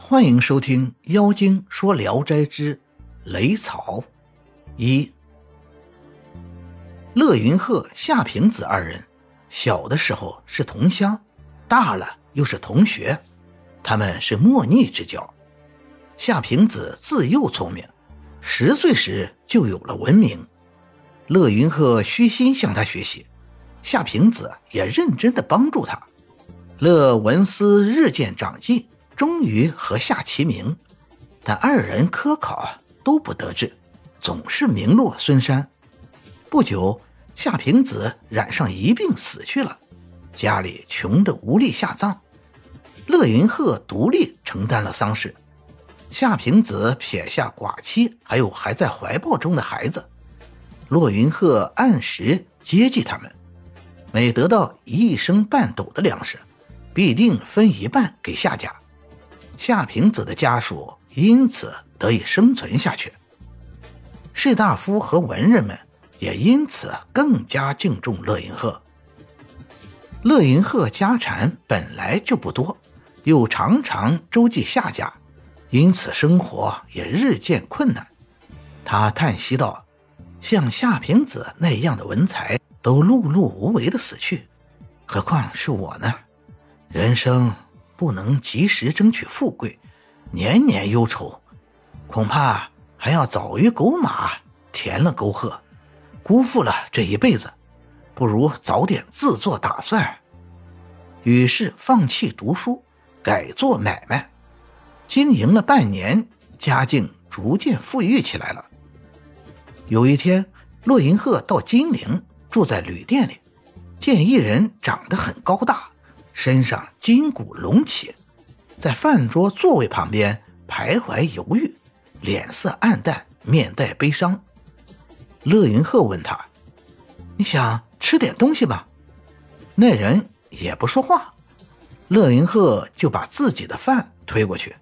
欢迎收听《妖精说聊斋之雷草》一。乐云鹤、夏平子二人小的时候是同乡，大了又是同学，他们是莫逆之交。夏平子自幼聪明，十岁时就有了文名。乐云鹤虚心向他学习，夏平子也认真的帮助他。乐文思日渐长进。终于和夏齐名，但二人科考都不得志，总是名落孙山。不久，夏平子染上一病死去了，家里穷得无力下葬。乐云鹤独立承担了丧事，夏平子撇下寡妻，还有还在怀抱中的孩子。骆云鹤按时接济他们，每得到一升半斗的粮食，必定分一半给夏家。夏平子的家属因此得以生存下去，士大夫和文人们也因此更加敬重乐云鹤。乐云鹤家产本来就不多，又常常周济夏家，因此生活也日渐困难。他叹息道：“像夏平子那样的文才都碌碌无为的死去，何况是我呢？人生……”不能及时争取富贵，年年忧愁，恐怕还要早于狗马填了沟壑，辜负了这一辈子。不如早点自作打算。于是放弃读书，改做买卖，经营了半年，家境逐渐富裕起来了。有一天，骆银鹤到金陵，住在旅店里，见一人长得很高大。身上筋骨隆起，在饭桌座位旁边徘徊犹豫，脸色暗淡，面带悲伤。乐云鹤问他：“你想吃点东西吗？”那人也不说话。乐云鹤就把自己的饭推过去，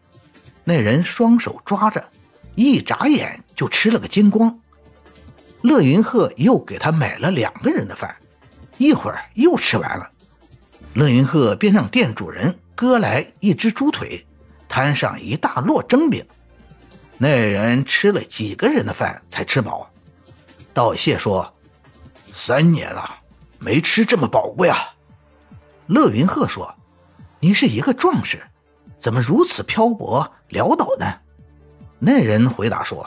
那人双手抓着，一眨眼就吃了个精光。乐云鹤又给他买了两个人的饭，一会儿又吃完了。乐云鹤便让店主人割来一只猪腿，摊上一大摞蒸饼。那人吃了几个人的饭才吃饱，道谢说：“三年了，没吃这么宝贵啊。”乐云鹤说：“你是一个壮士，怎么如此漂泊潦倒呢？”那人回答说：“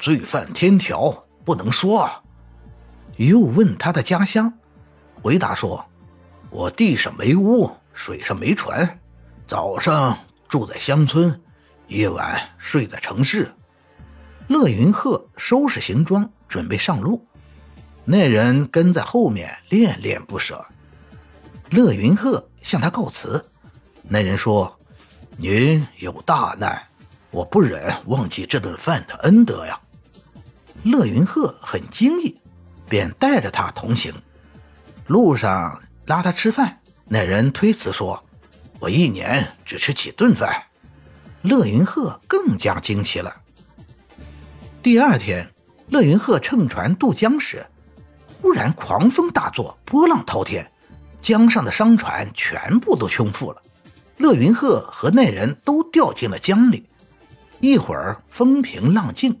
罪犯天条，不能说。”又问他的家乡，回答说。我地上没屋，水上没船，早上住在乡村，夜晚睡在城市。乐云鹤收拾行装，准备上路。那人跟在后面，恋恋不舍。乐云鹤向他告辞。那人说：“您有大难，我不忍忘记这顿饭的恩德呀。”乐云鹤很惊异，便带着他同行。路上。拉他吃饭，那人推辞说：“我一年只吃几顿饭。”乐云鹤更加惊奇了。第二天，乐云鹤乘船渡江时，忽然狂风大作，波浪滔天，江上的商船全部都倾覆了。乐云鹤和那人都掉进了江里。一会儿风平浪静，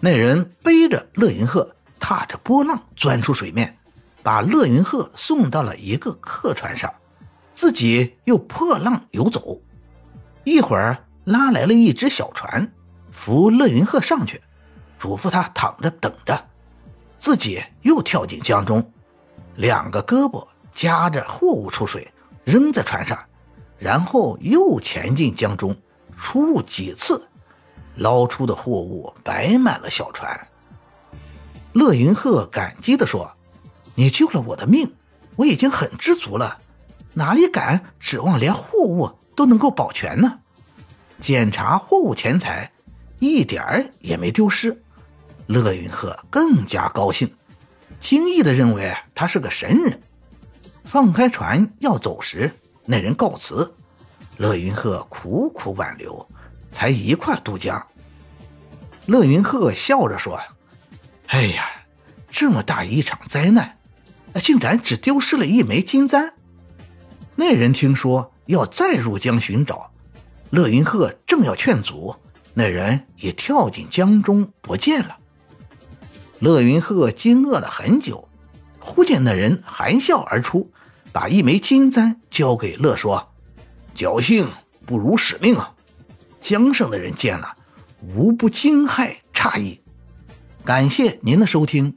那人背着乐云鹤，踏着波浪钻出水面。把乐云鹤送到了一个客船上，自己又破浪游走。一会儿拉来了一只小船，扶乐云鹤上去，嘱咐他躺着等着，自己又跳进江中，两个胳膊夹着货物出水，扔在船上，然后又潜进江中，出入几次，捞出的货物摆满了小船。乐云鹤感激地说。你救了我的命，我已经很知足了，哪里敢指望连货物都能够保全呢？检查货物钱财，一点儿也没丢失。乐云鹤更加高兴，轻易的认为他是个神人。放开船要走时，那人告辞，乐云鹤苦苦挽留，才一块渡江。乐云鹤笑着说：“哎呀，这么大一场灾难！”竟然只丢失了一枚金簪。那人听说要再入江寻找，乐云鹤正要劝阻，那人也跳进江中不见了。乐云鹤惊愕了很久，忽见那人含笑而出，把一枚金簪交给乐说：“侥幸不辱使命啊！”江上的人见了，无不惊骇诧异。感谢您的收听，